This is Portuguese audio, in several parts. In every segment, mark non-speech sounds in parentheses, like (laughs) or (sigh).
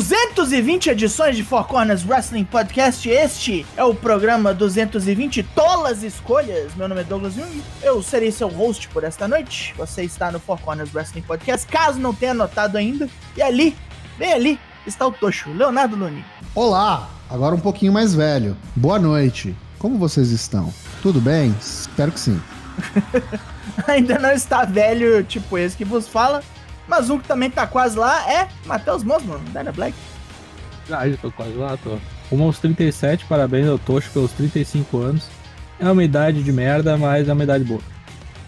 220 edições de Four Corners Wrestling Podcast. Este é o programa 220 Tolas Escolhas. Meu nome é Douglas Jung. Eu serei seu host por esta noite. Você está no Four Corners Wrestling Podcast, caso não tenha notado ainda. E ali, bem ali, está o Tocho, Leonardo Luni. Olá, agora um pouquinho mais velho. Boa noite. Como vocês estão? Tudo bem? Espero que sim. (laughs) ainda não está velho, tipo esse que vos fala. Mas um que também tá quase lá é Matheus Mosman, Dyna Black. Ah, já tô quase lá, tô. Rumo aos 37, parabéns ao Tocho pelos 35 anos. É uma idade de merda, mas é uma idade boa.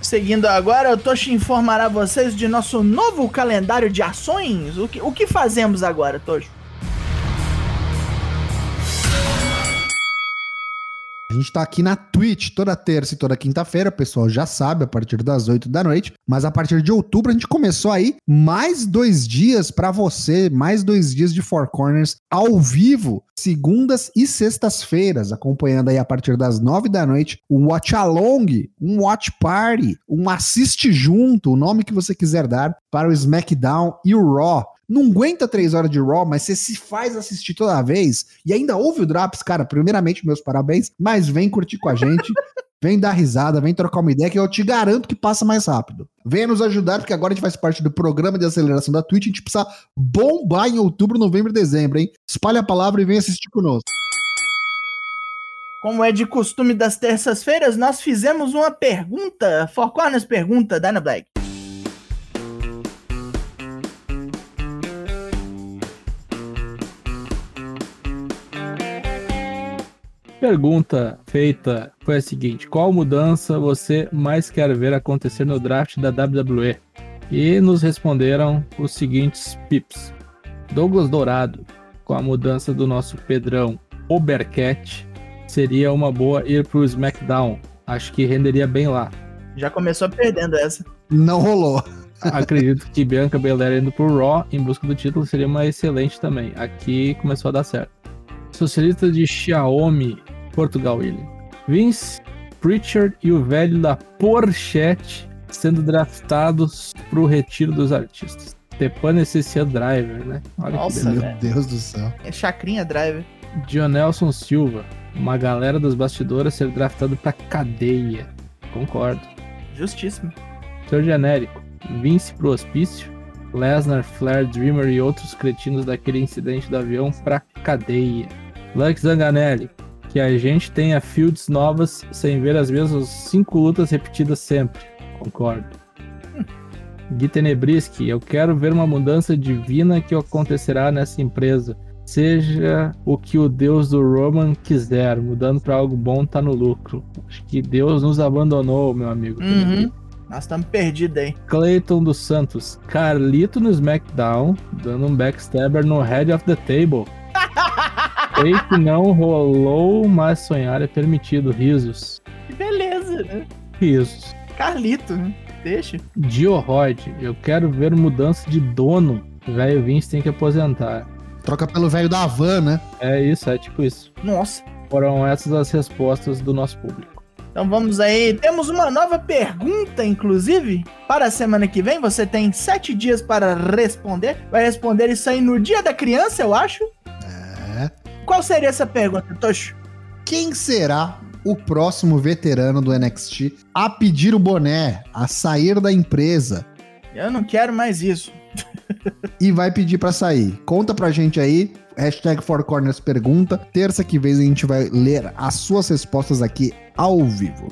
Seguindo agora, o Toshi informará vocês de nosso novo calendário de ações. O que, o que fazemos agora, Toshi? Gente tá aqui na Twitch toda terça e toda quinta-feira, o pessoal já sabe, a partir das 8 da noite. Mas a partir de outubro a gente começou aí mais dois dias para você, mais dois dias de Four Corners ao vivo, segundas e sextas-feiras, acompanhando aí a partir das 9 da noite um Watch Along, um Watch Party, um Assiste Junto, o nome que você quiser dar, para o SmackDown e o Raw não aguenta três horas de Raw, mas você se faz assistir toda vez e ainda ouve o Drops, cara, primeiramente, meus parabéns, mas vem curtir com a gente. (laughs) Vem dar risada, vem trocar uma ideia que eu te garanto que passa mais rápido. Venha nos ajudar, porque agora a gente faz parte do programa de aceleração da Twitch. A gente precisa bombar em outubro, novembro e dezembro, hein? Espalhe a palavra e vem assistir conosco. Como é de costume das terças-feiras, nós fizemos uma pergunta. Four Corners pergunta, Dana Black. Pergunta feita foi a seguinte: qual mudança você mais quer ver acontecer no draft da WWE? E nos responderam os seguintes pips: Douglas Dourado, com a mudança do nosso Pedrão Obercat, seria uma boa ir pro SmackDown. Acho que renderia bem lá. Já começou perdendo essa. Não rolou. (laughs) Acredito que Bianca Belair indo pro Raw em busca do título seria uma excelente também. Aqui começou a dar certo. Socialista de Xiaomi Portugal William. Vince, Pritchard e o velho da Porchete sendo draftados pro retiro dos artistas. Tepan esse Driver, né? Olha Nossa, meu Deus do céu. É chacrinha Driver. Dionelson Silva, uma galera das bastidoras ser draftado pra cadeia. Concordo. Justíssimo. Seu genérico, Vince pro hospício, Lesnar, Flair, Dreamer e outros cretinos daquele incidente do avião pra cadeia. Lux Zanganelli, que a gente tenha fields novas sem ver as mesmas cinco lutas repetidas sempre. Concordo. Gui Tenebriski, eu quero ver uma mudança divina que acontecerá nessa empresa. Seja o que o Deus do Roman quiser, mudando para algo bom tá no lucro. Acho que Deus nos abandonou, meu amigo. Uhum. Nós estamos perdidos aí. Clayton dos Santos, Carlito no SmackDown, dando um backstabber no Head of the Table. (laughs) Sei que não rolou, mas sonhar é permitido. Risos. Que beleza, né? Risos. Carlito, né? Deixa. Diorod, eu quero ver mudança de dono. Velho Vince tem que aposentar. Troca pelo velho da van, né? É isso, é tipo isso. Nossa. Foram essas as respostas do nosso público. Então vamos aí. Temos uma nova pergunta, inclusive, para a semana que vem. Você tem sete dias para responder. Vai responder isso aí no dia da criança, eu acho. Qual seria essa pergunta, Tocho? Quem será o próximo veterano do NXT a pedir o boné, a sair da empresa? Eu não quero mais isso. e vai pedir para sair. Conta pra gente aí. Hashtag Four Corners pergunta. Terça que vem a gente vai ler as suas respostas aqui ao vivo.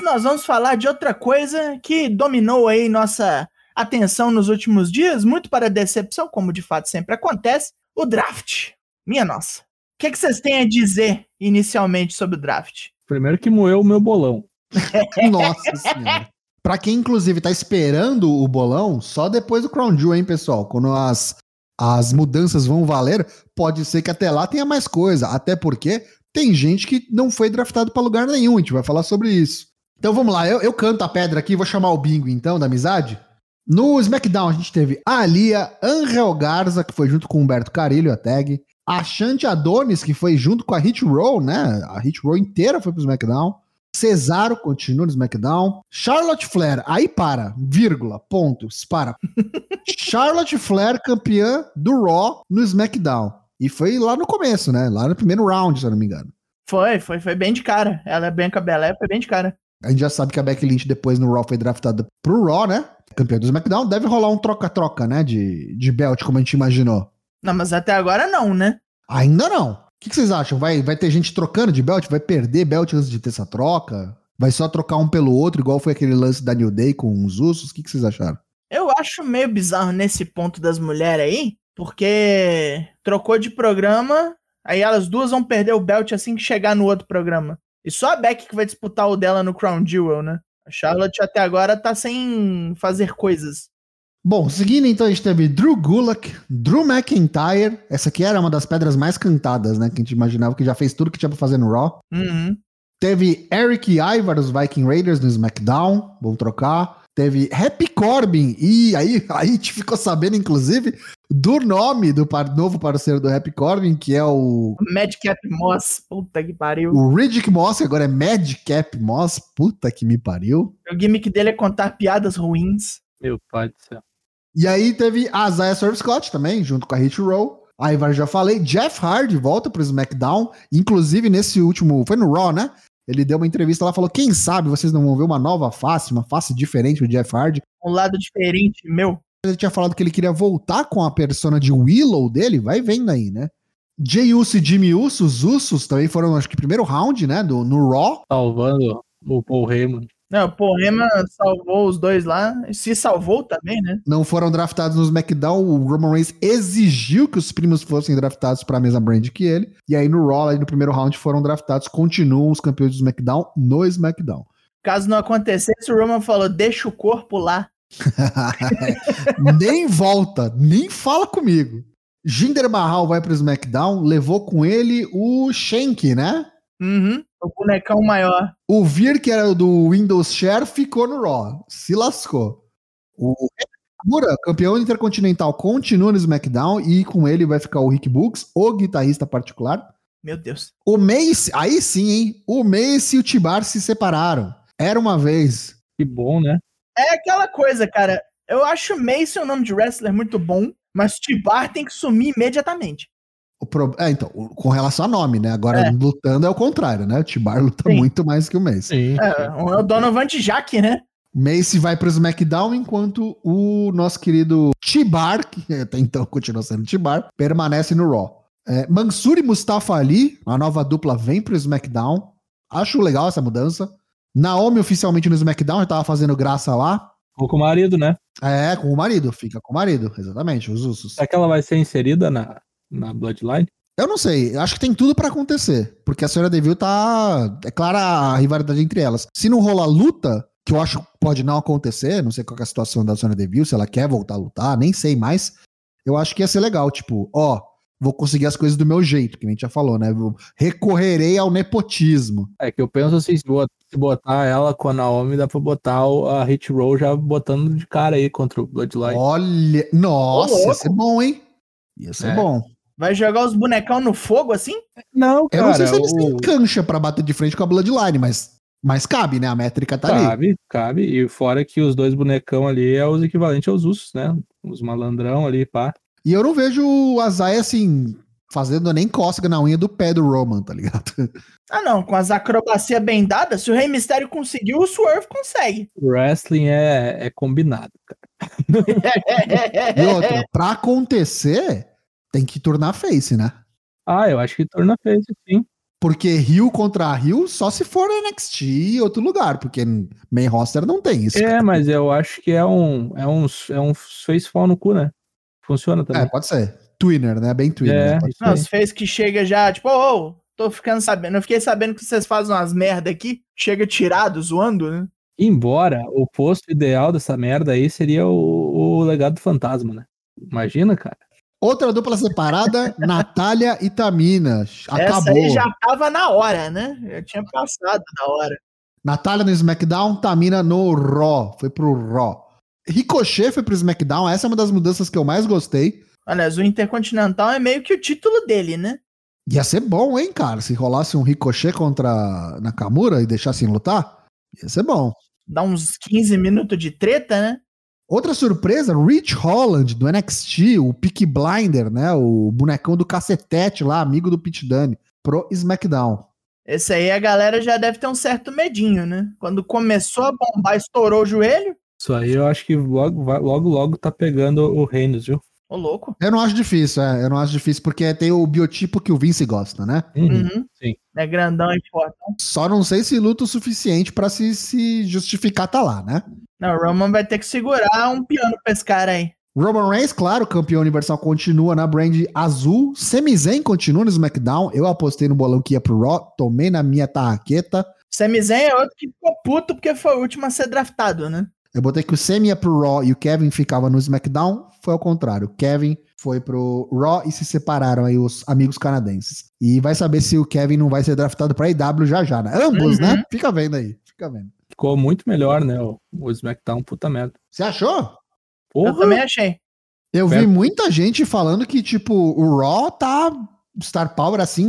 Nós vamos falar de outra coisa que dominou aí nossa atenção nos últimos dias, muito para decepção, como de fato sempre acontece, o draft. Minha nossa. O que, é que vocês têm a dizer inicialmente sobre o draft? Primeiro que moeu o meu bolão. (laughs) nossa senhora. Pra quem, inclusive, tá esperando o bolão, só depois do Crown Jewel, hein, pessoal? Quando as, as mudanças vão valer, pode ser que até lá tenha mais coisa. Até porque tem gente que não foi draftado para lugar nenhum. A gente vai falar sobre isso. Então vamos lá, eu, eu canto a pedra aqui, vou chamar o bingo então, da amizade. No SmackDown a gente teve a Alia, Angel Garza, que foi junto com o Humberto Carilho, a tag. A Shanti Adonis, que foi junto com a Hit Row, né? A Hit Row inteira foi pro SmackDown. Cesaro continua no SmackDown. Charlotte Flair, aí para, vírgula, pontos, para. (laughs) Charlotte Flair campeã do Raw no SmackDown. E foi lá no começo, né? Lá no primeiro round, se eu não me engano. Foi, foi, foi bem de cara. Ela é bem cabelé, foi bem de cara. A gente já sabe que a Becky Lynch depois no Raw foi draftada pro Raw, né? Campeã do SmackDown. Deve rolar um troca-troca, né? De, de belt, como a gente imaginou. Não, mas até agora não, né? Ainda não. O que, que vocês acham? Vai, vai ter gente trocando de belt? Vai perder belt antes de ter essa troca? Vai só trocar um pelo outro, igual foi aquele lance da New Day com os Usos? O que, que vocês acharam? Eu acho meio bizarro nesse ponto das mulheres aí, porque trocou de programa, aí elas duas vão perder o belt assim que chegar no outro programa. E só a Becky que vai disputar o dela no Crown Jewel, né? A Charlotte até agora tá sem fazer coisas. Bom, seguindo então, a gente teve Drew Gulak, Drew McIntyre. Essa aqui era uma das pedras mais cantadas, né? Que a gente imaginava que já fez tudo que tinha pra fazer no Raw. Uhum. Teve Eric Ivar dos Viking Raiders no SmackDown. Vou trocar. Teve Happy Corbin. E aí, aí a gente ficou sabendo, inclusive, do nome do par novo parceiro do Happy Corbin, que é o. Madcap Moss, puta que pariu. O Riddick Moss, que agora é Madcap Moss. Puta que me pariu. O gimmick dele é contar piadas ruins. Meu pai do céu. E aí teve a Zaya Swerve Scott também, junto com a Hit Row. A Ivar já falei. Jeff Hardy volta pro SmackDown. Inclusive nesse último. Foi no Raw, né? Ele deu uma entrevista lá falou: quem sabe vocês não vão ver uma nova face, uma face diferente do Jeff Hardy. Um lado diferente, meu. Ele tinha falado que ele queria voltar com a persona de Willow dele, vai vendo aí, né? Jay Uso e Jimmy Uso, os Usos também foram, acho que, primeiro round, né? Do, no Raw. Salvando o Paul Heyman. Não, o Heyman salvou os dois lá. Se salvou também, né? Não foram draftados no SmackDown. O Roman Reigns exigiu que os primos fossem draftados para a mesma brand que ele. E aí no Raw, aí no primeiro round, foram draftados. Continuam os campeões do SmackDown no SmackDown. Caso não acontecesse, o Roman falou: deixa o corpo lá. (laughs) nem volta, nem fala comigo. Jinder Mahal vai pro SmackDown, levou com ele o Shank, né? Uhum. O bonecão maior. O Vir, que era do Windows Share, ficou no Raw. Se lascou. O Mura, campeão intercontinental, continua no SmackDown e com ele vai ficar o Rick Books, o guitarrista particular. Meu Deus. O Mace, aí sim, hein? O Mace e o Tibar se separaram. Era uma vez. Que bom, né? É aquela coisa, cara. Eu acho Mace um nome de wrestler muito bom, mas Tibar tem que sumir imediatamente. O pro... É, então, com relação a nome, né? Agora, É. lutando é o contrário, né? O Tibar luta Sim. muito mais que o Mace. Sim. É, o Donovan Jack, né? Mace vai pro SmackDown, enquanto o nosso querido Tibar, que até então continua sendo Tibar, permanece no Raw. É, Mansur e Mustafa Ali, a nova dupla, vem pro SmackDown. Acho legal essa mudança. Naomi oficialmente no SmackDown, já tava fazendo graça lá. Ou com o marido, né? É, com o marido, fica com o marido, exatamente, os Usos. Será que ela vai ser inserida na, na Bloodline? Eu não sei, eu acho que tem tudo pra acontecer, porque a senhora Deville tá. É clara a rivalidade entre elas. Se não rolar luta, que eu acho que pode não acontecer, não sei qual que é a situação da senhora Deville, se ela quer voltar a lutar, nem sei mais. Eu acho que ia ser legal, tipo, ó, vou conseguir as coisas do meu jeito, que a gente já falou, né? Eu recorrerei ao nepotismo. É que eu penso assim, se bot- se botar ela com a Naomi, dá pra botar a Hit Roll já botando de cara aí contra o Bloodline. Olha, nossa, ia ser bom, hein? Ia ser É. bom. Vai jogar os bonecão no fogo assim? Não, Eu não sei se eles o- têm cancha pra bater de frente com a Bloodline, mas, mas cabe, né? A métrica tá ali. Cabe, cabe. E fora que os dois bonecão ali é os equivalentes aos Usos, né? Os malandrão ali, pá. E eu não vejo o Azai assim, fazendo nem cócega na unha do pé do Roman, tá ligado? (laughs) Ah, não. Com as acrobacias bem dadas, se o Rei Mistério conseguiu, o Swerve consegue. Wrestling é, é combinado, cara. E outra, pra acontecer, tem que tornar face, né? Ah, eu acho que torna face, sim. Porque Rio contra Rio só se for NXT e outro lugar, porque main roster não tem isso. É, mas eu acho que é um, é um, é um face fall no cu, né? Funciona também. É, pode ser. Twinner, né? Bem Twinner. É, né? Não, os fez que chega já, tipo, ô, ô, tô ficando sabendo. Eu fiquei sabendo que vocês fazem umas merda aqui. Chega tirado, zoando, né? Embora o posto ideal dessa merda aí seria o, o legado do fantasma, né? Imagina, cara. Outra dupla separada, (laughs) Natália e Tamina. Essa Acabou. aí já tava na hora, né? Já tinha passado da hora. Natália no SmackDown, Tamina no Raw. Foi pro Raw. Ricochet foi pro SmackDown. Essa é uma das mudanças que eu mais gostei. Aliás, o Intercontinental é meio que o título dele, né? Ia ser bom, hein, cara? Se rolasse um Ricochet contra Nakamura e deixassem lutar, ia ser bom. Dá uns 15 minutos de treta, né? Outra surpresa, Rich Holland, do NXT, o Peak Blinder, né? O bonecão do cacetete lá, amigo do Pit Dunne, pro SmackDown. Esse aí a galera já deve ter um certo medinho, né? Quando começou a bombar, estourou o joelho. Isso aí eu acho que logo, logo, logo tá pegando o Reynolds, viu? Ô, louco. Eu não acho difícil, é. Eu não acho difícil porque tem o biotipo que o Vince gosta, né? Uhum. Uhum. sim. É grandão e forte. Só não sei se luta o suficiente pra se, se justificar tá lá, né? Não, o Roman vai ter que segurar um piano pra esse cara aí. Roman Reigns, claro, campeão universal continua na brand azul. Sami Zayn continua no SmackDown. Eu apostei no bolão que ia pro Raw, tomei na minha tarraqueta. Sami Zayn é outro que ficou puto porque foi o último a ser draftado, né? Eu botei que o Sami ia pro Raw e o Kevin ficava no SmackDown. Foi ao contrário. O Kevin foi pro Raw e se separaram aí os amigos canadenses. E vai saber se o Kevin não vai ser draftado pra IW já já, né? Ambos, Uhum. né? Fica vendo aí. Fica vendo. Ficou muito melhor, né? O, o SmackDown, puta merda. Você achou? Eu Porra! também achei. Eu vi muita gente falando que, tipo, o Raw tá Star Power assim,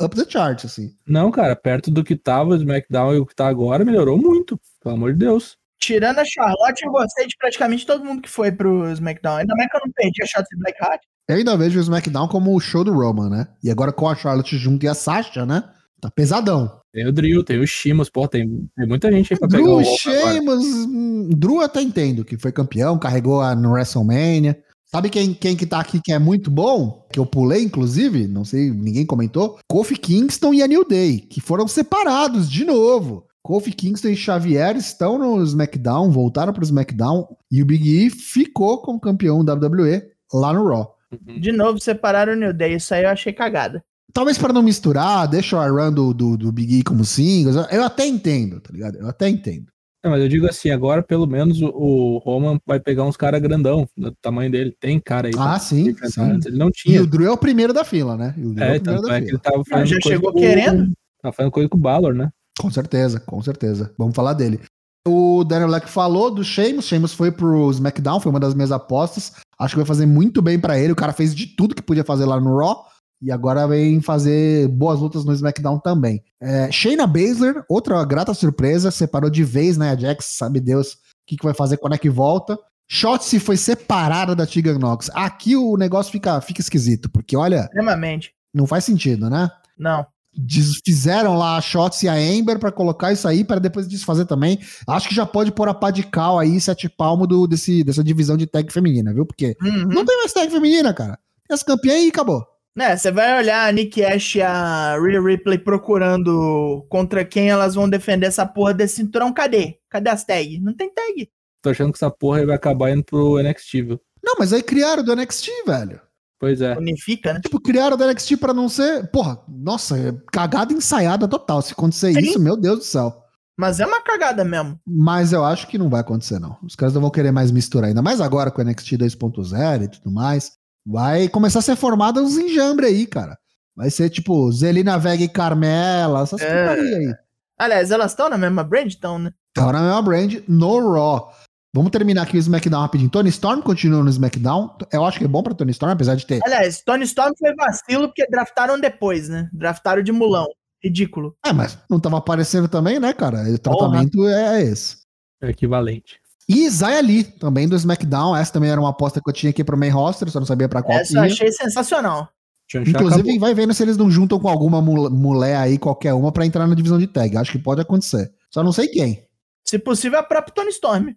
up the chart, assim. Não, cara, perto do que tava o SmackDown e o que tá agora, melhorou muito. Pelo amor de Deus. Tirando a Charlotte, eu gostei de praticamente todo mundo que foi pro SmackDown. Ainda mais que eu não perdi a Shotzi Blackheart. Eu ainda vejo o SmackDown como o show do Roman, né? E agora com a Charlotte junto e a Sasha, né? Tá pesadão. Tem o Drill, tem o Shimos, pô, tem, tem muita gente aí pra pegar Drew, o Roman agora. Sheamus, hum, Drew eu até entendo que foi campeão, carregou a, no WrestleMania. Sabe quem, quem que tá aqui que é muito bom? Que eu pulei, inclusive, não sei, ninguém comentou. Kofi Kingston e a New Day, que foram separados de novo. Kofi Kingston e Xavier estão no SmackDown, voltaram pro SmackDown, e o Big E ficou como campeão da WWE lá no Raw. Uhum. De novo, separaram o New Day. Isso aí eu achei cagada. Talvez para não misturar, deixa o run do, do, do Big E como singles. Eu até entendo, tá ligado? Eu até entendo. Não, mas eu digo assim, agora pelo menos o, o Roman vai pegar uns caras grandão, do tamanho dele. Tem cara aí. pra Ah, sim, sim. Ele não E tinha. o Drew é o primeiro da fila, né? E o Drew É, o primeiro tanto da é que fila. ele tava fazendo já chegou com- querendo? Tava fazendo coisa com o Balor, né? Com certeza, com certeza. Vamos falar dele. O Daniel Black falou do Sheamus. Sheamus foi pro SmackDown, foi uma das minhas apostas. Acho que vai fazer muito bem pra ele. O cara fez de tudo que podia fazer lá no Raw. E agora vem fazer boas lutas no SmackDown também. É, Shayna Baszler, outra grata surpresa, separou de vez, né? A Jax, sabe Deus o que, que vai fazer quando é que volta. Shotzi foi separada da Tegan Nox. Aqui o negócio fica, fica esquisito, porque olha, Extremamente. não faz sentido, né? Não. Desfizeram lá a Shots e a Ember pra colocar isso aí, para depois desfazer também. Acho que já pode pôr a pá de cal aí, sete palmo do, desse, dessa divisão de tag feminina, viu? Porque Uhum. não tem mais tag feminina, cara. Tem as campeãs e acabou. É, você vai olhar a Nick Ash e a Rhea Ripley procurando contra quem elas vão defender essa porra desse cinturão. Cadê? Cadê as tags? Não tem tag. Tô achando que essa porra aí vai acabar indo pro NXT, viu? Não, mas aí criaram do NXT, velho. Pois é. Unifica, né? Tipo, criaram do NXT pra não ser. Porra, nossa, é cagada ensaiada total. Se acontecer Sim. isso, meu Deus do céu. Mas é uma cagada mesmo. Mas eu acho que não vai acontecer, não. Os caras não vão querer mais misturar, ainda mais agora com o NXT 2.0 e tudo mais. Vai começar a ser formada uns enjambre aí, cara. Vai ser tipo Zelina Vega e Carmela, essas É. aí. Aliás, elas estão na mesma brand, então, né? Então na mesma brand, no Raw. Vamos terminar aqui o SmackDown rapidinho. Tony Storm continua no SmackDown. Eu acho que é bom pra Tony Storm, apesar de ter. Aliás, Tony Storm foi vacilo porque draftaram depois, né? Draftaram de mulão. Ridículo. É, mas não tava aparecendo também, né, cara? O tratamento é esse. É equivalente. E Zaya Lee, também do SmackDown. Essa também era uma aposta que eu tinha aqui pro main roster, só não sabia pra qual Essa eu achei sensacional. Inclusive, acabou. vai vendo se eles não juntam com alguma mul- mulher aí, qualquer uma, pra entrar na divisão de tag. Acho que pode acontecer. Só não sei quem. Se possível, a própria Tony Storm.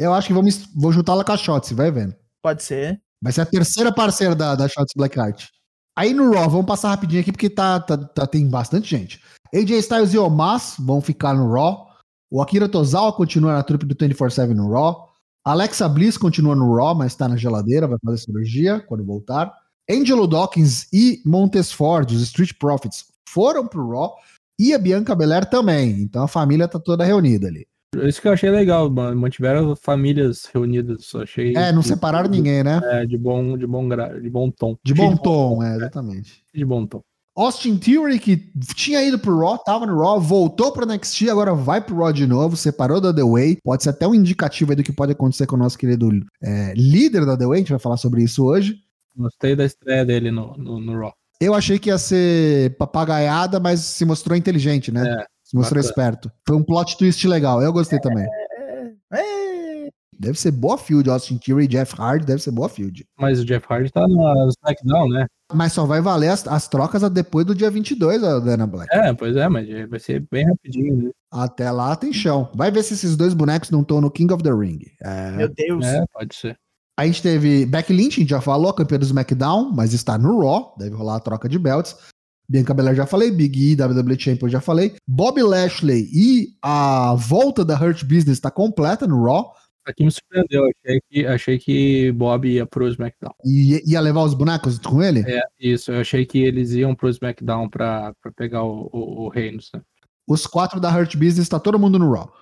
Eu acho que vou, mis- vou juntar ela com a Shotzi, vai vendo. Pode ser. Vai ser a terceira parceira da, da Shotzi Blackheart. Aí no Raw, vamos passar rapidinho aqui, porque tá, tá- tá- tem bastante gente. AJ Styles e Omas vão ficar no Raw. O Akira Tozawa continua na trupe do 24-7 no Raw. Alexa Bliss continua no Raw, mas tá na geladeira, vai fazer cirurgia quando voltar. Angelo Dawkins e Montes Ford, os Street Profits, foram pro Raw. E a Bianca Belair também. Então a família tá toda reunida ali. Isso que eu achei legal, mano. Mantiveram famílias reunidas. Achei. É, não separaram ninguém, né? É, de bom, de bom, gra... de bom tom. De bom tom, é, exatamente. De bom tom. Austin Theory, que tinha ido pro Raw, tava no Raw, voltou pro NXT, agora vai pro Raw de novo, separou da The Way. Pode ser até um indicativo aí do que pode acontecer com o nosso querido é, líder da The Way, a gente vai falar sobre isso hoje. Gostei da estreia dele no, no, no Raw. Eu achei que ia ser papagaiada, mas se mostrou inteligente, né? É, se mostrou bacana. esperto. Foi um plot twist legal. Eu gostei também. É, Deve ser boa field, Austin Theory e Jeff Hardy, deve ser boa field. Mas o Jeff Hardy tá no SmackDown, né? Mas só vai valer as, as trocas depois do dia 22, a Dana Black. É, pois é, mas vai ser bem rapidinho, né? Até lá tem chão. Vai ver se esses dois bonecos não estão no King of the Ring. É. Meu Deus. É, pode ser. A gente teve Becky Lynch, a gente já falou, campeã do SmackDown, mas está no Raw, deve rolar a troca de belts. Bianca Belair já falei, Big E, WWE Champion já falei. Bob Lashley e a volta da Hurt Business está completa no Raw. Aqui me surpreendeu. Achei que, achei que Bob ia pro SmackDown. E ia levar os bonecos com ele? É, isso. Eu achei que eles iam pro SmackDown pra, pra pegar o, o, o né? Os quatro da Hurt Business, tá todo mundo no Raw.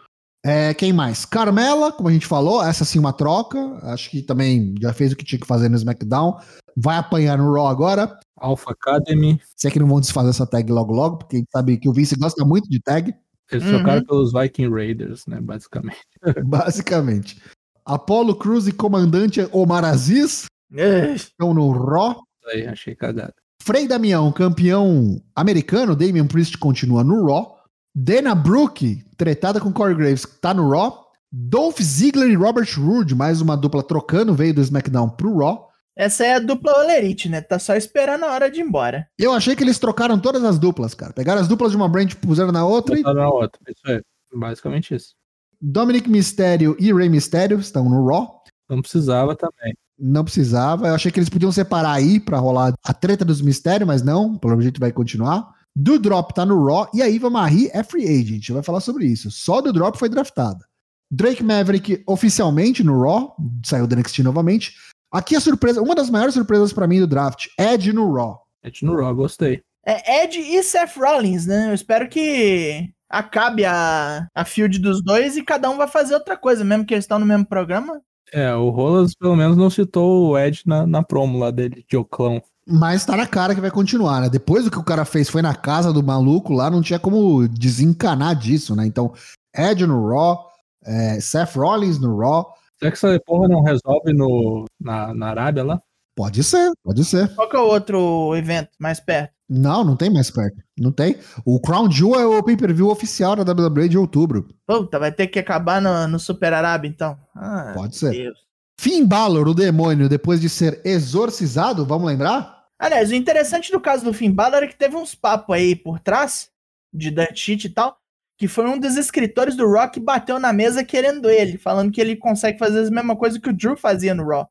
É, quem mais? Carmela, como a gente falou, essa sim uma troca. Acho que também já fez o que tinha que fazer no SmackDown. Vai apanhar no Raw agora. Alpha Academy. Se é que não vão desfazer essa tag logo logo, porque a gente sabe que o Vince gosta muito de tag, Eles Uhum. trocaram pelos Viking Raiders, né? Basicamente. (laughs) basicamente. Apollo Cruz e comandante Omar Aziz é. estão no Raw. Isso aí, achei cagada. Frei Damião, campeão americano, Damian Priest continua no Raw. Dana Brooke, tretada com Corey Graves, tá no Raw. Dolph Ziggler e Robert Roode, mais uma dupla trocando, veio do SmackDown pro Raw. Essa é a dupla Olerite, né? Tá só esperando a hora de ir embora. Eu achei que eles trocaram todas as duplas, cara. Pegaram as duplas de uma brand, puseram na outra e Botaram na outra. Isso é basicamente isso. Dominic Mysterio e Rey Mysterio estão no Raw. Não precisava também. Não precisava. Eu achei que eles podiam separar aí pra rolar a treta dos mistérios, mas não. Pelo jeito vai continuar. Do Drop tá no Raw e a Iva Marie é free agent. A gente vai falar sobre isso. Só do Drop foi draftada. Drake Maverick oficialmente no Raw, saiu do NXT novamente. Aqui a surpresa, uma das maiores surpresas pra mim do draft, Ed no Raw. Edge no Raw, gostei. É Ed e Seth Rollins, né? Eu espero que acabe a, a field dos dois e cada um vai fazer outra coisa, mesmo que eles estão no mesmo programa. É, o Rolas pelo menos não citou o Ed na, na promo lá dele, de Oclão. Mas tá na cara que vai continuar, né? Depois do que o cara fez, foi na casa do maluco lá, não tinha como desencanar disso, né? Então, Ed no Raw, é, Seth Rollins no Raw. Será que essa porra não resolve no, na, na Arábia lá? Pode ser, pode ser. Qual que é o outro evento mais perto? Não, não tem mais perto. Não tem. O Crown Jewel é o pay-per-view oficial da WWE de outubro. Puta, vai ter que acabar no, no Super Arábia, então. Ah, Pode ser. Deus. Finn Balor, o demônio, depois de ser exorcizado, vamos lembrar? Aliás, o interessante do caso do Finn Balor é que teve uns papos aí por trás, de Sheet e tal, que foi um dos escritores do Raw que bateu na mesa querendo ele, falando que ele consegue fazer a mesma coisa que o Drew fazia no Raw.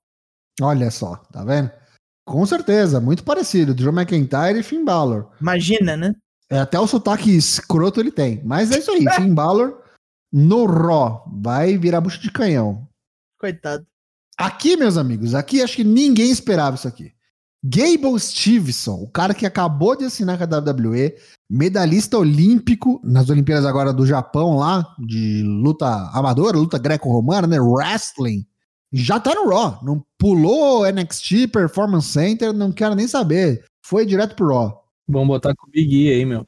Olha só, tá vendo? Com certeza, muito parecido. Drew McIntyre e Finn Balor. Imagina, né? É, até o sotaque escroto ele tem. Mas é isso aí, Finn Balor no Raw. Vai virar bucho de canhão. Coitado. Aqui, meus amigos, aqui acho que ninguém esperava isso aqui. Gable Stevenson, o cara que acabou de assinar com a WWE, medalhista olímpico nas Olimpíadas agora do Japão lá, de luta amadora, luta greco-romana, né? Wrestling. Já tá no Raw. Não pulou NXT, Performance Center, não quero nem saber. Foi direto pro Raw. Vamos botar com o Big E aí, meu.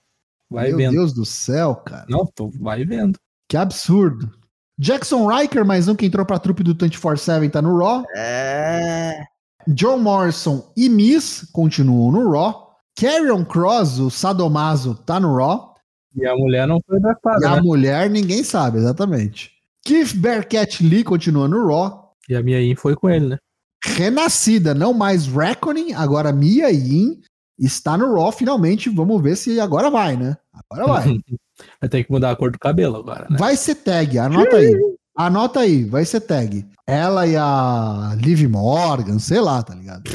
Vai Meu vendo. Deus do céu, cara. Não, tô, vai vendo. Que absurdo. Jackson Riker, mais um que entrou pra trupe do 24-7, tá no Raw. É. John Morrison e Miss continuam no Raw. Carrion Cross, o Sadomaso, tá no Raw. E a mulher não foi draftada, E a né? mulher, ninguém sabe, exatamente. Keith Bearcat Lee continua no Raw. E a minha in foi com ele, né? Renascida, não mais Reckoning, agora Mia Yin está no Raw finalmente. Vamos ver se agora vai, né? Agora vai. (laughs) Vai ter que mudar a cor do cabelo agora, né? Vai ser tag, anota aí. Anota aí, vai ser tag. Ela e a Liv Morgan, sei lá, tá ligado?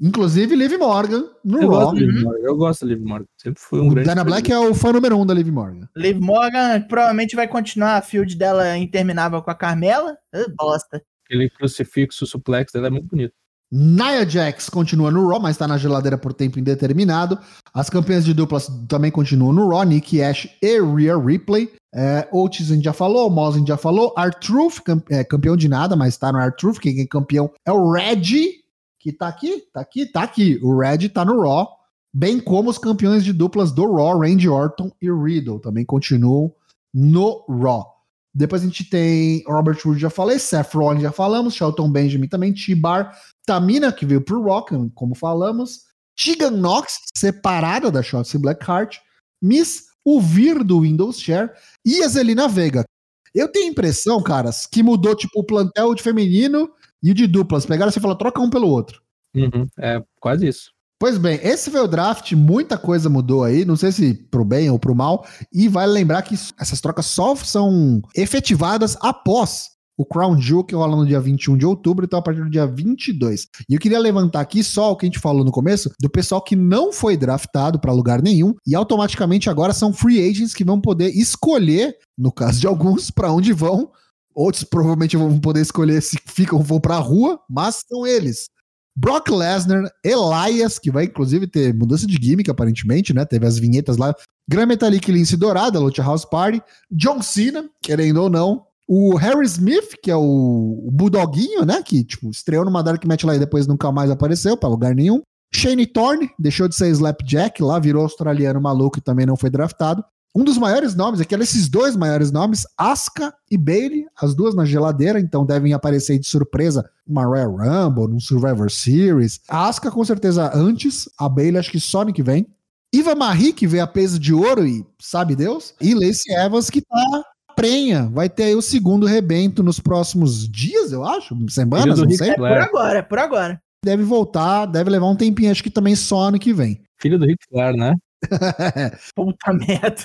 Inclusive Liv Morgan no Eu Raw. gosto, do Liv Morgan, eu gosto do Liv Morgan. Sempre fui um O grande. Dana Black é o fã número um da Liv Morgan. Liv Morgan provavelmente vai continuar a field dela interminável com a Carmela. Ah, bosta. Aquele crucifixo suplex dela é muito bonito. Nia Jax continua no Raw, mas tá na geladeira por tempo indeterminado. As campeãs de duplas também continuam no Raw, Nikki Ash e Rhea Ripley. É, a gente já falou, gente já falou. R-Truth, cam- é, campeão de nada, mas tá no R-Truth. Quem é campeão é o Red, que tá aqui, tá aqui, tá aqui. O Red tá no Raw, bem como os campeões de duplas do Raw, Randy Orton e Riddle, também continuam no Raw. Depois a gente tem Robert Roode, já falei, Seth Rollins, já falamos, Shelton Benjamin também, T-Bar, Tamina, que veio pro Rock, como falamos, Tegan Knox, separada da Shotzi Blackheart, Miss Uvir do Windows Share e a Zelina Vega. Eu tenho a impressão, caras, que mudou tipo o plantel de feminino e o de duplas. Pegaram e falou, troca um pelo outro. Uhum, é quase isso. Pois bem, esse foi o draft, muita coisa mudou aí, não sei se pro bem ou pro mal, e vale lembrar que essas trocas só são efetivadas após o Crown Jewel, que rola no dia 21 de outubro, então a partir do dia 22. E eu queria levantar aqui só o que a gente falou no começo, do pessoal que não foi draftado para lugar nenhum, e automaticamente agora são free agents que vão poder escolher, no caso de alguns, para onde vão. Outros provavelmente vão poder escolher se ficam ou vão pra rua, mas são eles. Brock Lesnar, Elias, que vai inclusive ter mudança de gimmick aparentemente, né? Teve as vinhetas lá. Gran Metalik Lince Dourada, Lucha House Party. John Cena, querendo ou não. O Harry Smith, que é o, o né? Que, tipo, estreou numa Dark Match lá e depois nunca mais apareceu pra lugar nenhum. Shane Thorne, deixou de ser Slapjack lá, virou australiano maluco e também não foi draftado. Um dos maiores nomes, aqui, esses dois maiores nomes, Asuka e Bailey, as duas na geladeira, então devem aparecer de surpresa numa Royal Rumble, num Survivor Series. A Asuka com certeza antes, a Bailey acho que só ano que vem. Iva Marie, que veio a peso de ouro e sabe Deus. E Lacey Evans, que tá prenha. Vai ter aí o segundo rebento nos próximos dias, eu acho, semanas, não sei. É por agora, é por agora. Deve voltar, deve levar um tempinho, acho que também só ano que vem. Filho do Ric Flair, né? (laughs) Puta merda.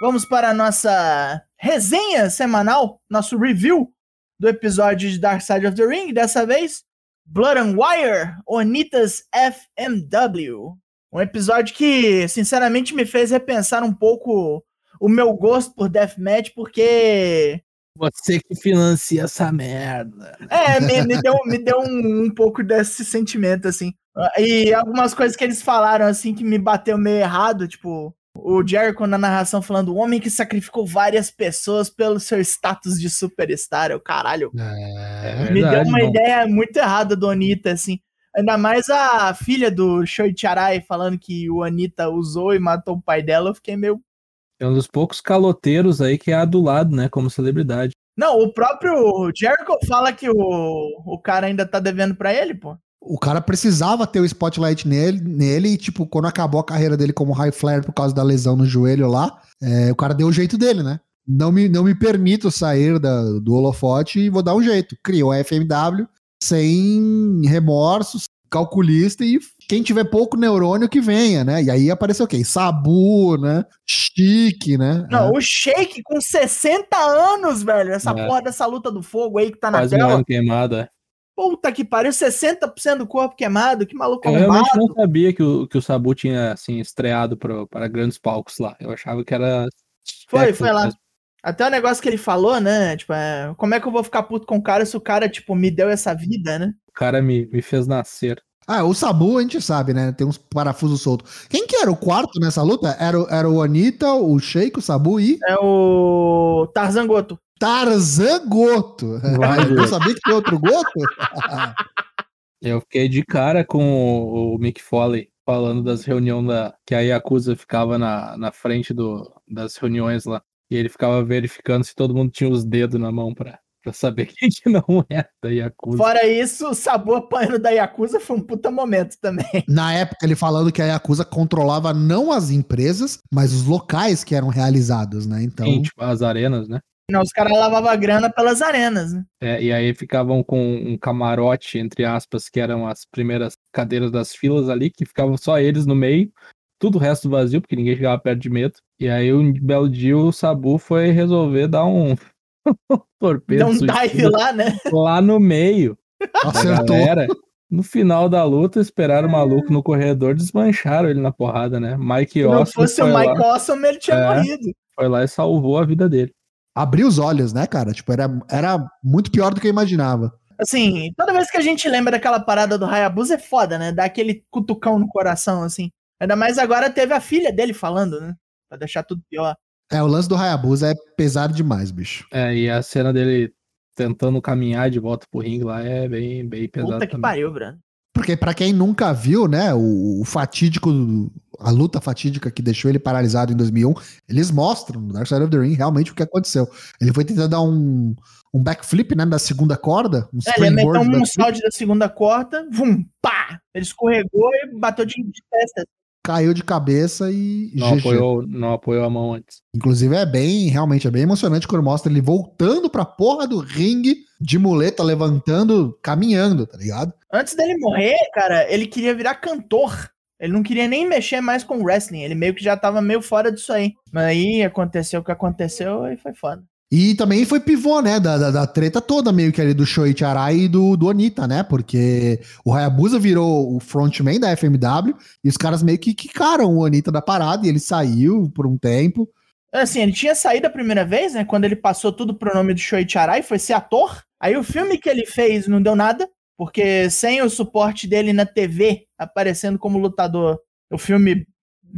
Vamos para a nossa resenha semanal, nosso review do episódio de Dark Side of the Ring. Dessa vez, Blood and Wire, Onitas FMW. Um episódio que, sinceramente, me fez repensar um pouco o meu gosto por Deathmatch, porque. Você que financia essa merda. É, me, me deu, me deu um, um pouco desse sentimento, assim. E algumas coisas que eles falaram, assim, que me bateu meio errado, tipo, o Jericho na narração falando o homem que sacrificou várias pessoas pelo seu status de superstar. Eu, caralho. É, me deu uma ideia muito errada do Anitta, assim. Ainda mais a filha do Shoichi falando que o Anitta usou e matou o pai dela. Eu fiquei meio. É um dos poucos caloteiros aí que é adulado, né? Como celebridade. Não, o próprio Jericho fala que o, o cara ainda tá devendo pra ele, pô o cara precisava ter o spotlight nele, nele e, tipo, quando acabou a carreira dele como high flyer por causa da lesão no joelho lá, é, o cara deu o jeito dele, né? Não me, não me permito sair da, do holofote e vou dar um jeito. Criou a FMW sem remorsos, calculista e quem tiver pouco neurônio que venha, né? E aí apareceu quem? Sabu, né? Chique, né? Não, é. o Shake com 60 anos, velho. Essa é. porra dessa luta do fogo aí que tá na tela. queimada. Puta que pariu, 60% do corpo queimado, que maluco Eu realmente não sabia que o, que o Sabu tinha, assim, estreado pro, para grandes palcos lá. Eu achava que era... Foi, foi lá. Até o negócio que ele falou, né, tipo, é, como é que eu vou ficar puto com o cara se o cara, tipo, me deu essa vida, né? O cara me, me fez nascer. Ah, o Sabu a gente sabe, né? Tem uns parafusos soltos. Quem que era o quarto nessa luta? Era, era o Anitta, o Sheik, o Sabu e. É o Tarzan Goto. Tarzan Goto. (laughs) Eu sabia que tem outro Goto? (laughs) Eu fiquei de cara com o Mick Foley falando das reuniões da, que a Yakuza ficava na, na frente do, das reuniões lá. E ele ficava verificando se todo mundo tinha os dedos na mão pra, pra saber (laughs) quem que não é da Yakuza. Fora isso, o sabor apanhando da Yakuza foi um puta momento também. (laughs) Na época, ele falando que a Yakuza controlava não as empresas, mas os locais que eram realizados, né? Então. Sim, tipo, as arenas, né? Não, os caras lavavam grana pelas arenas, né? É, e aí ficavam com um camarote, entre aspas, que eram as primeiras cadeiras das filas ali, que ficavam só eles no meio, tudo o resto vazio, porque ninguém chegava perto de medo. E aí um belo dia o Sabu foi resolver dar um (laughs) torpedo. Dar um dive lá, né? Lá no meio. Acertou. Galera. No final da luta, esperaram o maluco no corredor, desmancharam ele na porrada, né? Mike Se não fosse o Mike Awesome, ele tinha é, morrido. Foi lá e salvou a vida dele abriu os olhos, né, cara? Tipo, era, era muito pior do que eu imaginava. Assim, toda vez que a gente lembra daquela parada do Hayabusa é foda, né? Dá aquele cutucão no coração, assim. Ainda mais agora teve a filha dele falando, né? Pra deixar tudo pior. É, o lance do Hayabusa é pesado demais, bicho. É, e a cena dele tentando caminhar de volta pro ringue lá é bem, bem pesado. Puta que também. pariu, Bruno. Porque pra quem nunca viu, né, o, o fatídico, a luta fatídica que deixou ele paralisado em 2001, eles mostram no Dark Side of the Ring realmente o que aconteceu. Ele foi tentar dar um, um backflip, né, da segunda corda, um É, ele meteu um salto da segunda corda, vum, pá! Ele escorregou e bateu de, de testa. Caiu de cabeça e Não apoiou, não apoiou a mão antes. Inclusive é bem, realmente é bem emocionante quando mostra ele voltando pra porra do ringue de muleta, levantando, caminhando, tá ligado? Antes dele morrer, cara, ele queria virar cantor. Ele não queria nem mexer mais com wrestling. Ele meio que já tava meio fora disso aí. Mas aí aconteceu o que aconteceu e foi foda. E também foi pivô, né, da, da, da treta toda meio que ali do Shoichi Arai e do, do Onita, né, porque o Hayabusa virou o frontman da FMW e os caras meio que quicaram o Onita da parada e ele saiu por um tempo. Assim, ele tinha saído a primeira vez, né? Quando ele passou tudo pro nome do Shoichi Arai, foi ser ator. Aí o filme que ele fez não deu nada, porque sem o suporte dele na TV, aparecendo como lutador, o filme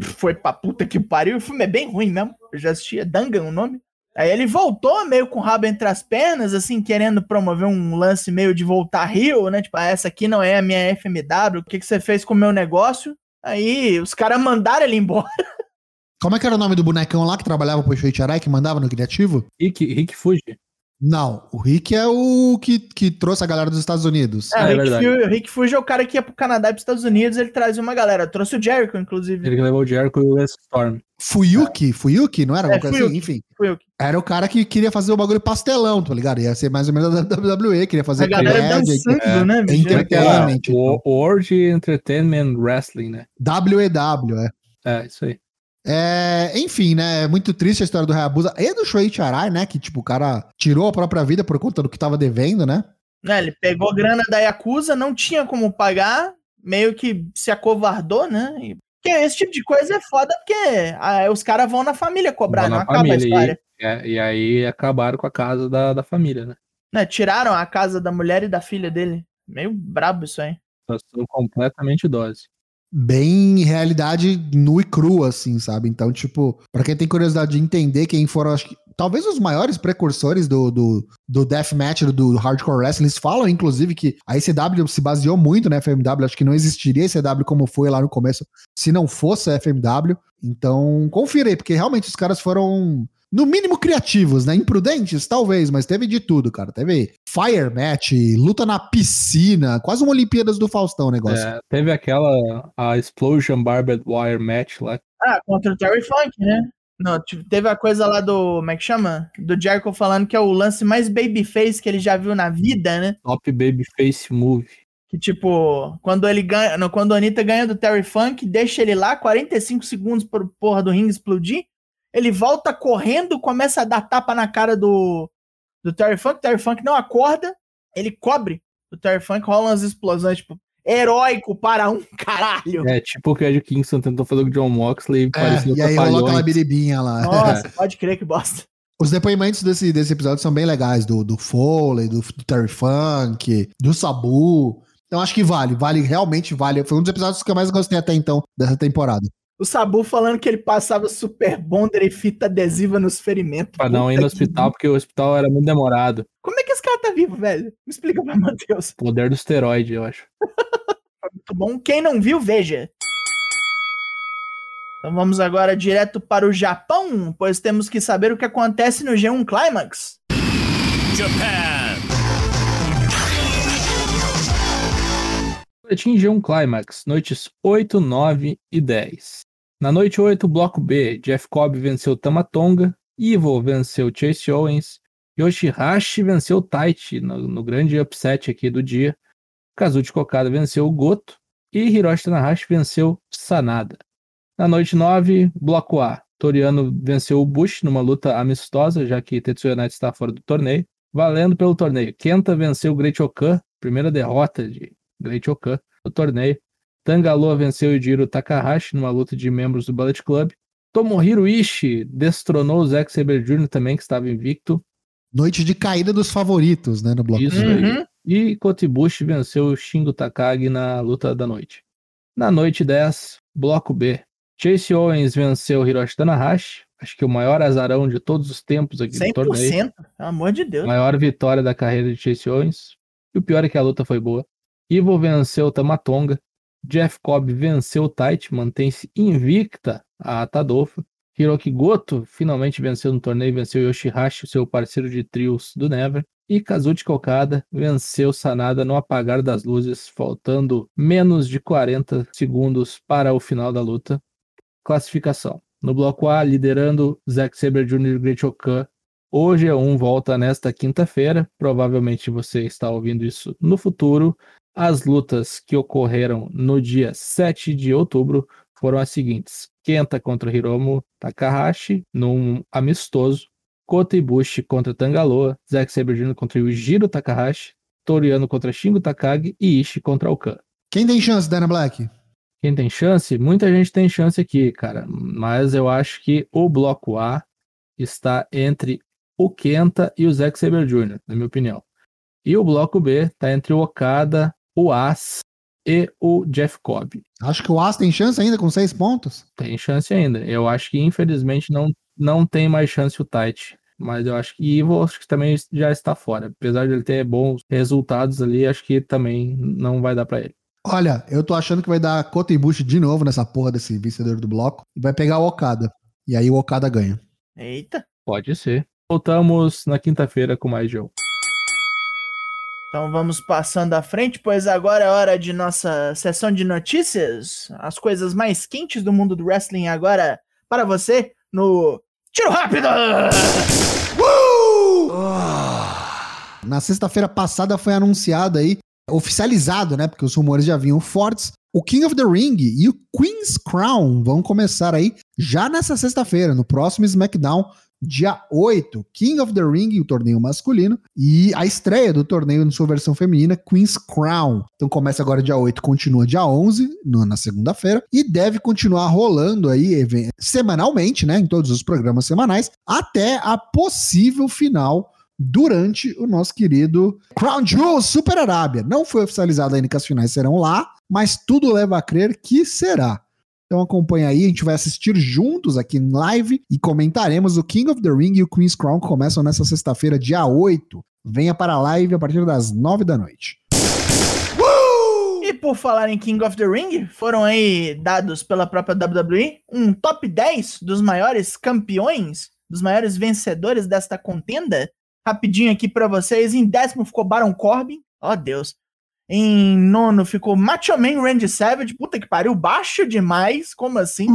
foi pra puta que pariu. O filme é bem ruim mesmo. Eu já assisti, é Dangan o nome. Aí ele voltou meio com o rabo entre as pernas, assim, querendo promover um lance meio de voltar Rio, né? Tipo, ah, essa aqui não é a minha FMW, o que, que você fez com o meu negócio? Aí os caras mandaram ele embora. (laughs) Como é que era o nome do bonecão lá que trabalhava pro Shoichi Arai, que mandava no criativo? Rick, Rick Fuji. Não, o Rick é o que, que trouxe a galera dos Estados Unidos. É, Ah, o é Rick, verdade. Fuji, o Rick Fuji é o cara que ia pro Canadá e pros Estados Unidos, ele trazia uma galera. Trouxe o Jericho, inclusive. Ele que levou o Jericho e o Storm. Fuyuki, Fuyuki, não era? É, assim? Fuyuki. Enfim. Foi eu que- Era o cara que queria fazer o bagulho pastelão, tá ligado? Ia ser mais ou menos da WWE, queria fazer A galera comédia, dançando, é, né, entertainment. Ah, o World Entertainment Wrestling, né? WEW, é. É, isso aí. É, enfim, né? É muito triste a história do Hayabusa e do Shoichi Arai, né? Que, tipo, o cara tirou a própria vida por conta do que tava devendo, né? Né, ele pegou grana da Yakuza, não tinha como pagar, meio que se acovardou, né? E- Porque esse tipo de coisa é foda porque ah, os caras vão na família cobrar, Vão não na acaba família, a história. E, é, e aí acabaram com a casa da, da família, né? Né, tiraram a casa da mulher e da filha dele. Meio brabo isso aí. Situação completamente dose. Bem realidade nua e crua, assim, sabe? Então, tipo, pra quem tem curiosidade de entender quem foram, acho que. Talvez os maiores precursores do, do, do deathmatch, do, do hardcore wrestling, eles falam, inclusive, que a ECW se baseou muito na FMW. Acho que não existiria a ECW como foi lá no começo se não fosse a FMW. Então, confira aí, porque realmente os caras foram, no mínimo, criativos, né? Imprudentes, talvez, mas teve de tudo, cara. Teve fire match, luta na piscina, quase uma Olimpíadas do Faustão o negócio. É, teve aquela a Explosion Barbed Wire Match lá. Ah, contra o Terry Funk, né? Não, teve a coisa lá do. Como é que chama? Do Jericho falando que é o lance mais babyface que ele já viu na vida, né? Top Babyface Move. Que tipo, quando ele ganha. Não, quando a Anitta ganha do Terry Funk, deixa ele lá 45 segundos pro porra do ringue explodir. Ele volta correndo, começa a dar tapa na cara do, do Terry Funk. O Terry Funk não acorda, ele cobre. O Terry Funk rola umas explosões, tipo, heróico para um (laughs) caralho. É, tipo o que o Ed Kingston tentou fazer com o John Moxley e É, parecia e aí rolou aquela biribinha lá. Nossa, pode crer que bosta. Os depoimentos desse, desse episódio são bem legais, do, do Foley, do, do Terry Funk, do Sabu. Então acho que vale, vale, realmente vale. Foi um dos episódios que eu mais gostei até então dessa temporada. O Sabu falando que ele passava super bonder e fita adesiva nos ferimentos. Pra não ir no hospital, porque o hospital era muito demorado. Como é que esse cara tá vivo, velho? Me explica pra Matheus. Poder do esteroide, eu acho. Muito bom. Quem não viu, veja. Então vamos agora direto para o Japão, pois temos que saber o que acontece no G1 Climax. Japan. Atingiu um Climax, noites 8, 9 e 10. Na noite 8, bloco B, Jeff Cobb venceu Tamatonga, Evil venceu Chase Owens, Yoshihashi venceu Taichi no, no grande upset aqui do dia, Kazuchi Kokada venceu Goto e Hiroshi Tanahashi venceu Sanada. Na noite 9, bloco A, Toriano venceu o Bush numa luta amistosa, já que Tetsuya Naito está fora do torneio, valendo pelo torneio. Kenta venceu o Great Okan, primeira derrota de Great Okan no torneio. Tangaloa venceu o Jiro Takahashi numa luta de membros do Bullet Club. Tomohiro Ishii destronou o Zack Saber Jr. também, que estava invicto. Noite de caída dos favoritos, né, no bloco. Isso aí. Uhum. E Kotibushi venceu o Shingo Takagi na luta da noite. Na noite 10, bloco B. Chase Owens venceu Hiroshi Tanahashi. Acho que o maior azarão de todos os tempos aqui do torneio. 100%, pelo amor de Deus. Maior vitória da carreira de Chase Owens. E o pior é que a luta foi boa. Evil venceu o Tamatonga. Jeff Cobb venceu Tite, mantém-se invicta a Tadolfo. Hiroki Goto finalmente venceu no torneio, venceu Yoshihashi, seu parceiro de trios do Never. E Kazuchi Okada venceu Sanada no apagar das luzes, faltando menos de 40 segundos para o final da luta. Classificação. No bloco A, liderando Zack Sabre Jr. Great Okan. O G1 volta nesta quinta-feira. Provavelmente você está ouvindo isso no futuro. As lutas que ocorreram no dia 7 de outubro foram as seguintes: Kenta contra Hiromu Takahashi, num amistoso. Kota Ibushi contra Tangaloa, Zack Sabre Jr. contra Yujiro Takahashi, Toriano contra Shingo Takagi e Ishii contra Okan. Quem tem chance, Dana Black? Quem tem chance? Muita gente tem chance aqui, cara. Mas eu acho que o bloco A está entre o Kenta e o Zack Sabre Jr., na minha opinião. E o bloco B está entre o Okada, o As e o Jeff Cobb. Acho que o As tem chance ainda com seis pontos. Tem chance ainda. Eu acho que, infelizmente, não, não tem mais chance o Tite. Mas eu acho que Ivo acho que também já está fora. Apesar de ele ter bons resultados ali, acho que também não vai dar para ele. Olha, eu tô achando que vai dar Kota Ibushi de novo nessa porra desse vencedor do bloco e vai pegar o Okada. E aí o Okada ganha. Eita. Pode ser. Voltamos na quinta-feira com mais jogo. Então vamos passando à frente, pois agora é hora de nossa sessão de notícias. As coisas mais quentes do mundo do wrestling agora para você no Tiro Rápido! Na sexta-feira passada foi anunciado aí, oficializado, né? Porque os rumores já vinham fortes. O King of the Ring e o Queen's Crown vão começar aí já nessa sexta-feira, no próximo SmackDown, dia 8, King of the Ring, o torneio masculino, e a estreia do torneio em sua versão feminina, Queen's Crown. Então começa agora dia 8, continua dia 11, no, na segunda-feira, e deve continuar rolando aí semanalmente, né, em todos os programas semanais, até a possível final durante o nosso querido Crown Jewel Super Arábia. Não foi oficializado ainda que as finais serão lá, mas tudo leva a crer que será. Então acompanha aí, a gente vai assistir juntos aqui em live e comentaremos o King of the Ring e o Queen's Crown que começam nessa sexta-feira, dia 8. Venha para a live a partir das 9 da noite. E por falar em King of the Ring, foram aí dados pela própria WWE um top 10 dos maiores campeões, dos maiores vencedores desta contenda. Rapidinho aqui para vocês. Em décimo ficou Baron Corbin. Ó oh, Deus. Em nono ficou Macho Man Randy Savage. Puta que pariu, baixo demais. Como assim?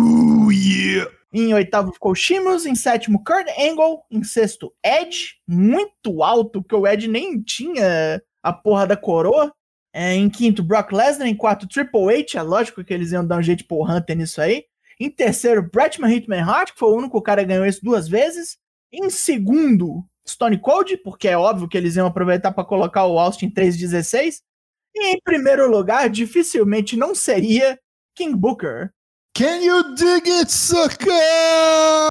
Yeah. Em oitavo ficou Sheamus. Em sétimo, Kurt Angle. Em sexto, Edge. Muito alto, porque o Edge nem tinha a porra da coroa. É, em quinto, Brock Lesnar. Em quarto, Triple H. É lógico que eles iam dar um jeito pôr Hunter nisso aí. Em terceiro, Bretman Hitman Hart, que foi o único cara que ganhou isso duas vezes. Em segundo, Stone Cold, porque é óbvio que eles iam aproveitar para colocar o Austin 316. E em primeiro lugar, dificilmente não seria King Booker. Can you dig it, sucker?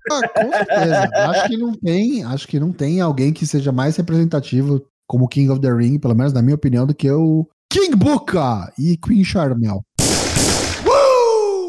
Com certeza. acho que não tem, acho que não tem alguém que seja mais representativo como King of the Ring, pelo menos na minha opinião, do que o King Booker e Queen Charmel.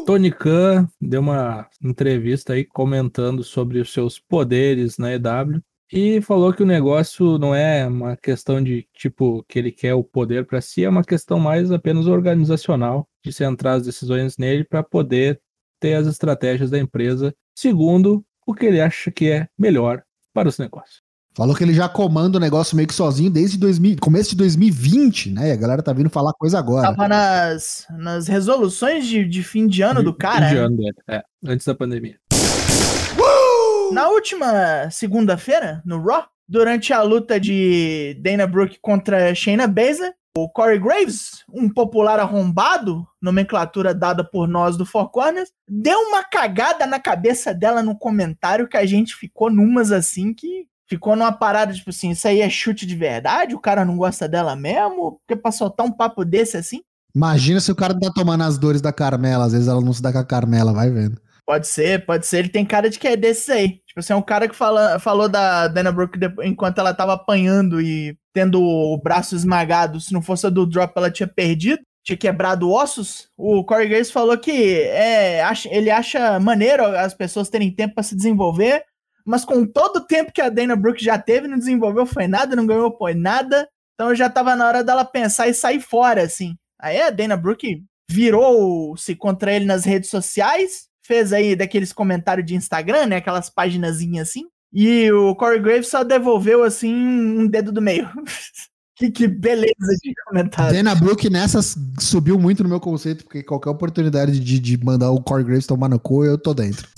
Tony Khan deu uma entrevista aí comentando sobre os seus poderes na EW e falou que o negócio não é uma questão de tipo que ele quer o poder para si, é uma questão mais apenas organizacional, de centrar as decisões nele para poder ter as estratégias da empresa, segundo o que ele acha que é melhor para os negócios. Falou que ele já comanda o negócio meio que sozinho desde 2000, começo de 2020, né? E a galera tá vindo falar coisa agora. Tava nas, nas resoluções de, de fim de ano do cara. Fim de né? ano dele, é, antes da pandemia. Na última segunda-feira, no Raw, durante a luta de Dana Brooke contra Shayna Baszler, o Corey Graves, um popular arrombado, nomenclatura dada por nós do Four Corners, deu uma cagada na cabeça dela no comentário que a gente ficou numas assim que ficou numa parada tipo assim, isso aí é chute de verdade? O cara não gosta dela mesmo? Porque pra soltar um papo desse assim? Imagina se o cara tá tomando as dores da Carmela, às vezes ela não se dá com a Carmela, vai vendo. Pode ser, pode ser. Ele tem cara de que é desses aí. Tipo assim, é um cara que fala, falou da Dana Brooke enquanto ela tava apanhando e tendo o braço esmagado. Se não fosse a do drop, ela tinha perdido. Tinha quebrado ossos. O Corey Graves falou que é, acha, ele acha maneiro as pessoas terem tempo para se desenvolver. Mas com todo o tempo que a Dana Brooke já teve, não desenvolveu foi nada, não ganhou foi nada. Então já tava na hora dela pensar e sair fora, assim. Aí a Dana Brooke virou-se contra ele nas redes sociais, fez aí daqueles comentários de Instagram, né? Aquelas paginazinhas assim. E o Corey Graves só devolveu assim um dedo do meio. (laughs) que, que beleza de comentário. Dana Brooke nessa subiu muito no meu conceito, porque qualquer oportunidade de, de mandar o Corey Graves tomar no cu, eu tô dentro.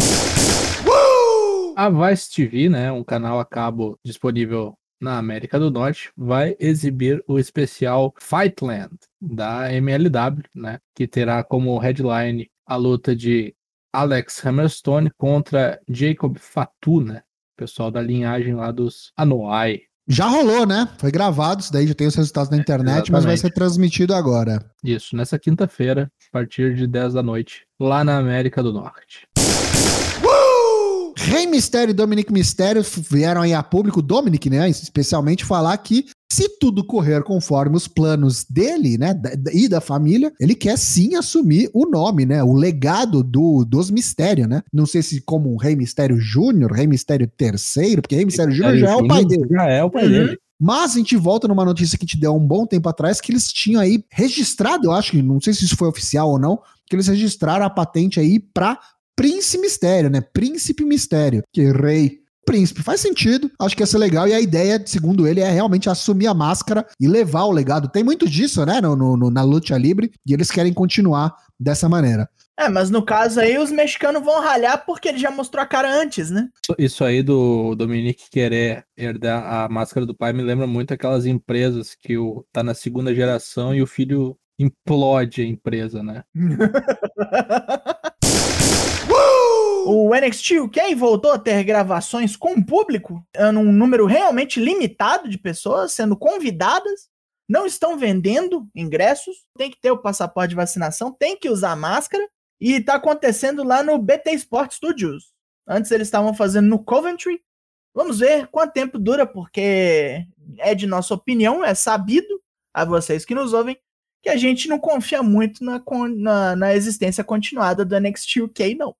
A Vice TV, né, um canal a cabo disponível na América do Norte, vai exibir o especial Fightland da MLW, né, que terá como headline a luta de Alex Hammerstone contra Jacob Fatu, né, pessoal da linhagem lá dos Anoa'i. Já rolou, né? Foi gravado, isso daí já tem os resultados na internet, mas vai ser transmitido agora. Isso, nessa quinta-feira, a partir de 10 da noite, lá na América do Norte. Rei Mistério e Dominic Mistério vieram aí a público, Dominic, né, especialmente falar que se tudo correr conforme os planos dele, né, e da família, ele quer sim assumir o nome, né, o legado do, dos Mistérios, né? Não sei se como um Rei Mistério Júnior, Rei Mistério terceiro, porque Rei Mistério Júnior já é o pai dele. Já é o pai uhum. dele. Mas a gente volta numa notícia que te deu um bom tempo atrás, que eles tinham aí registrado, eu acho, não sei se isso foi oficial ou não, que eles registraram a patente aí para Príncipe Mistério, né? Príncipe Mistério, que rei príncipe. Faz sentido, acho que ia ser legal. E a ideia, segundo ele, é realmente assumir a máscara e levar o legado. Tem muito disso, né, no, no, na luta livre, e eles querem continuar dessa maneira. É, mas no caso aí, os mexicanos vão ralhar porque ele já mostrou a cara antes, né? Isso aí do Dominique querer herdar a máscara do pai me lembra muito aquelas empresas que o, tá na segunda geração e o filho implode a empresa, né? (laughs) O NXT UK voltou a ter gravações com o público, num número realmente limitado de pessoas sendo convidadas. Não estão vendendo ingressos, tem que ter o passaporte de vacinação, tem que usar máscara. E está acontecendo lá no BT Sport Studios. Antes eles estavam fazendo no Coventry. Vamos ver quanto tempo dura, porque é de nossa opinião, é sabido a vocês que nos ouvem, que a gente não confia muito na, na, na existência continuada do NXT UK, não.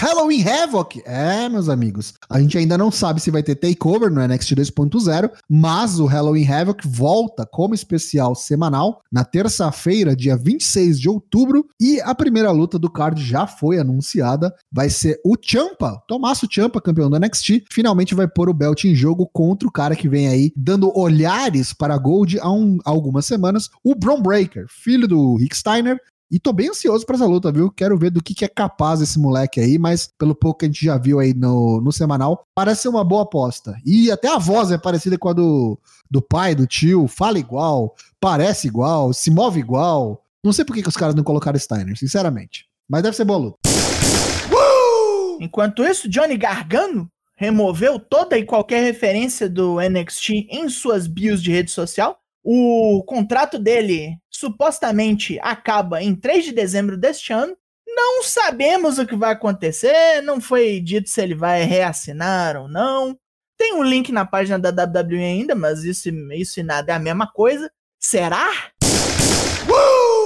Halloween Havoc. É, meus amigos. A gente ainda não sabe se vai ter takeover no NXT 2.0, mas o Halloween Havoc volta como especial semanal na terça-feira, dia 26 de outubro, e a primeira luta do card já foi anunciada. Vai ser o Champa, Tomasso Champa, campeão do NXT, finalmente vai pôr o belt em jogo contra o cara que vem aí dando olhares para Gold há, um, algumas semanas, o Bron Breaker, filho do Rick Steiner, e tô bem ansioso para essa luta, viu? Quero ver do que, que é capaz esse moleque aí, mas pelo pouco que a gente já viu aí no, no semanal, parece ser uma boa aposta. E até a voz é parecida com a do, do pai, do tio, fala igual, parece igual, se move igual. Não sei por que, que os caras não colocaram Steiner, sinceramente. Mas deve ser boa luta. Enquanto isso, Johnny Gargano removeu toda e qualquer referência do NXT em suas bios de rede social o contrato dele supostamente acaba em 3 de dezembro deste ano. Não sabemos o que vai acontecer, não foi dito se ele vai reassinar ou não. Tem um link na página da WWE ainda, mas isso, isso e nada é a mesma coisa. Será?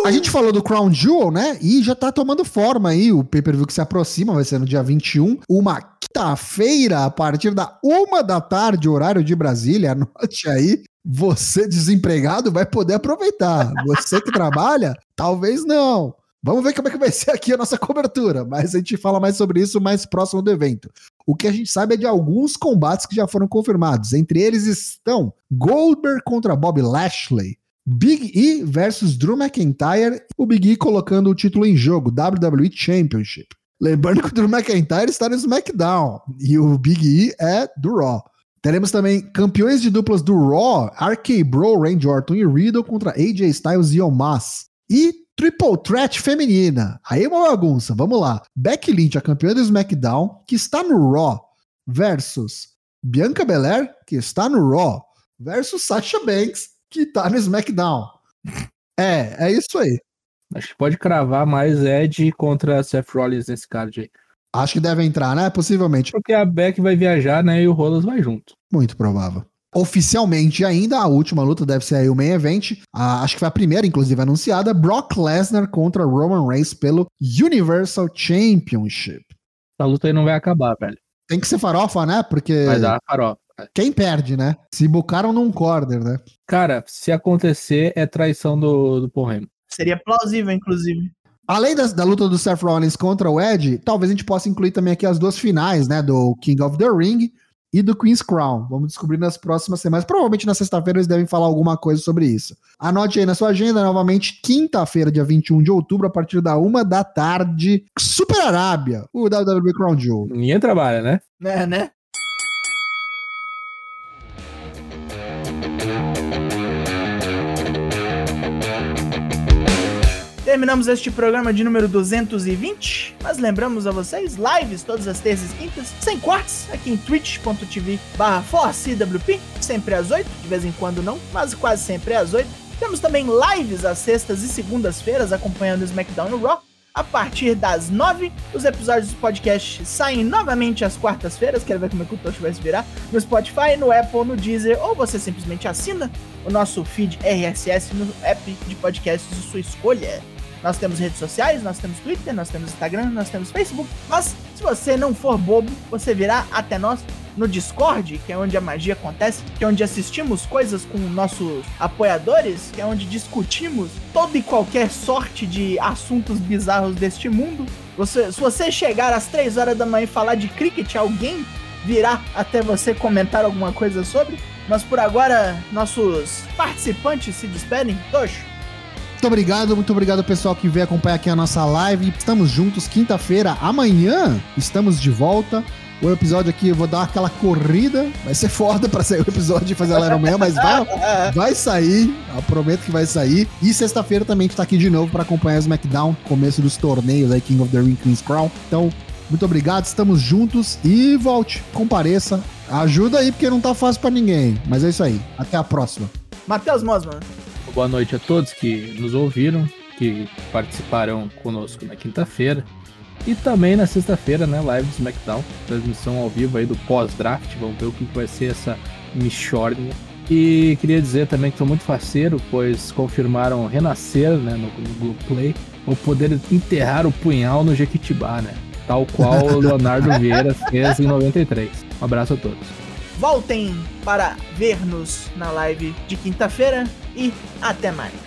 A gente falou do Crown Jewel, né? E já tá tomando forma aí. O pay-per-view que se aproxima vai ser no dia 21. Uma quinta-feira, a partir da uma da tarde, horário de Brasília. Anote aí você desempregado vai poder aproveitar. Você que trabalha, talvez não. Vamos ver como é que vai ser aqui a nossa cobertura, mas a gente fala mais sobre isso mais próximo do evento. O que a gente sabe é de alguns combates que já foram confirmados. Entre eles estão Goldberg contra Bob Lashley, Big E versus Drew McIntyre, o Big E colocando o título em jogo, WWE Championship. Lembrando que o Drew McIntyre está no SmackDown e o Big E é do Raw. Teremos também campeões de duplas do Raw, RK Bro, Randy Orton e Riddle contra AJ Styles e Omas. E Triple Threat feminina. Aí é uma bagunça, vamos lá. Becky Lynch, a campeã do SmackDown, que está no Raw, versus Bianca Belair, que está no Raw, versus Sasha Banks, que está no SmackDown. É, é isso aí. Acho que pode cravar mais Ed contra Seth Rollins nesse card aí. Acho que deve entrar, né? Possivelmente. Porque a Beck vai viajar, né? E o Rolas vai junto. Muito provável. Oficialmente ainda, a última luta deve ser aí o main event. A, acho que foi a primeira, inclusive, anunciada. Brock Lesnar contra Roman Reigns pelo Universal Championship. Essa luta aí não vai acabar, velho. Tem que ser farofa, né? Porque. Vai dar farofa. Quem perde, né? Se bucaram num corner, né? Cara, se acontecer, é traição do, do Paul Heyman. Seria plausível, inclusive. Além das- da, luta do Seth Rollins contra o Edge, talvez a gente possa incluir também aqui as duas finais, né? Do King of the Ring e do Queen's Crown. Vamos descobrir nas próximas semanas. Provavelmente na sexta-feira eles devem falar alguma coisa sobre isso. Anote aí na sua agenda, novamente, quinta-feira, dia 21 de outubro, a partir da uma da tarde, Super Arábia, o WWE Crown Jewel. Ninguém trabalha, né? Né, né? Terminamos este programa de número 220, mas lembramos a vocês, lives todas as terças e quintas, sem cortes, aqui em twitch.tv barra 4CWP, sempre às 8, de vez em quando não, mas quase sempre às 8. Temos também lives às sextas e segundas-feiras, acompanhando o SmackDown e o Raw, a partir das 9. Os episódios do podcast saem novamente às quartas-feiras. Quero ver como é que o Tocho vai se virar. No Spotify, no Apple, no Deezer, ou você simplesmente assina o nosso feed RSS no app de podcasts de sua escolha. Nós temos redes sociais, nós temos Twitter, nós temos Instagram, nós temos Facebook. Mas se você não for bobo, você virá até nós no Discord, que é onde a magia acontece, que é onde assistimos coisas com nossos apoiadores, que é onde discutimos toda e qualquer sorte de assuntos bizarros deste mundo. Você, se você chegar às 3 horas da manhã e falar de cricket, alguém virá até você comentar alguma coisa sobre. Mas por agora, nossos participantes se despedem. Tocho, Muito obrigado, muito obrigado pessoal que veio acompanhar aqui a nossa live. Estamos juntos quinta-feira, amanhã estamos de volta. O episódio aqui eu vou dar aquela corrida, vai ser foda pra sair o episódio e fazer a live amanhã, mas vai, vai sair, prometo que vai sair. E sexta-feira também a gente tá aqui de novo pra acompanhar o SmackDown, começo dos torneios aí, King of the Ring, Queen's Crown. Então, muito obrigado, estamos juntos e volte, compareça. Ajuda aí, porque não tá fácil pra ninguém. Mas é isso aí. Até a próxima. Matheus Mosman. Boa noite a todos que nos ouviram, que participarão conosco na quinta-feira. E também na sexta-feira, né? Live do SmackDown, transmissão ao vivo aí do pós-draft. Vamos ver o que vai ser essa Michornia. E queria dizer também que estou muito faceiro, pois confirmaram renascer né, no, no Globoplay o poder enterrar o punhal no Jequitibá, né? Tal qual o Leonardo (laughs) Vieira fez em 93. Um abraço a todos. Voltem para ver-nos na live de quinta-feira e até mais.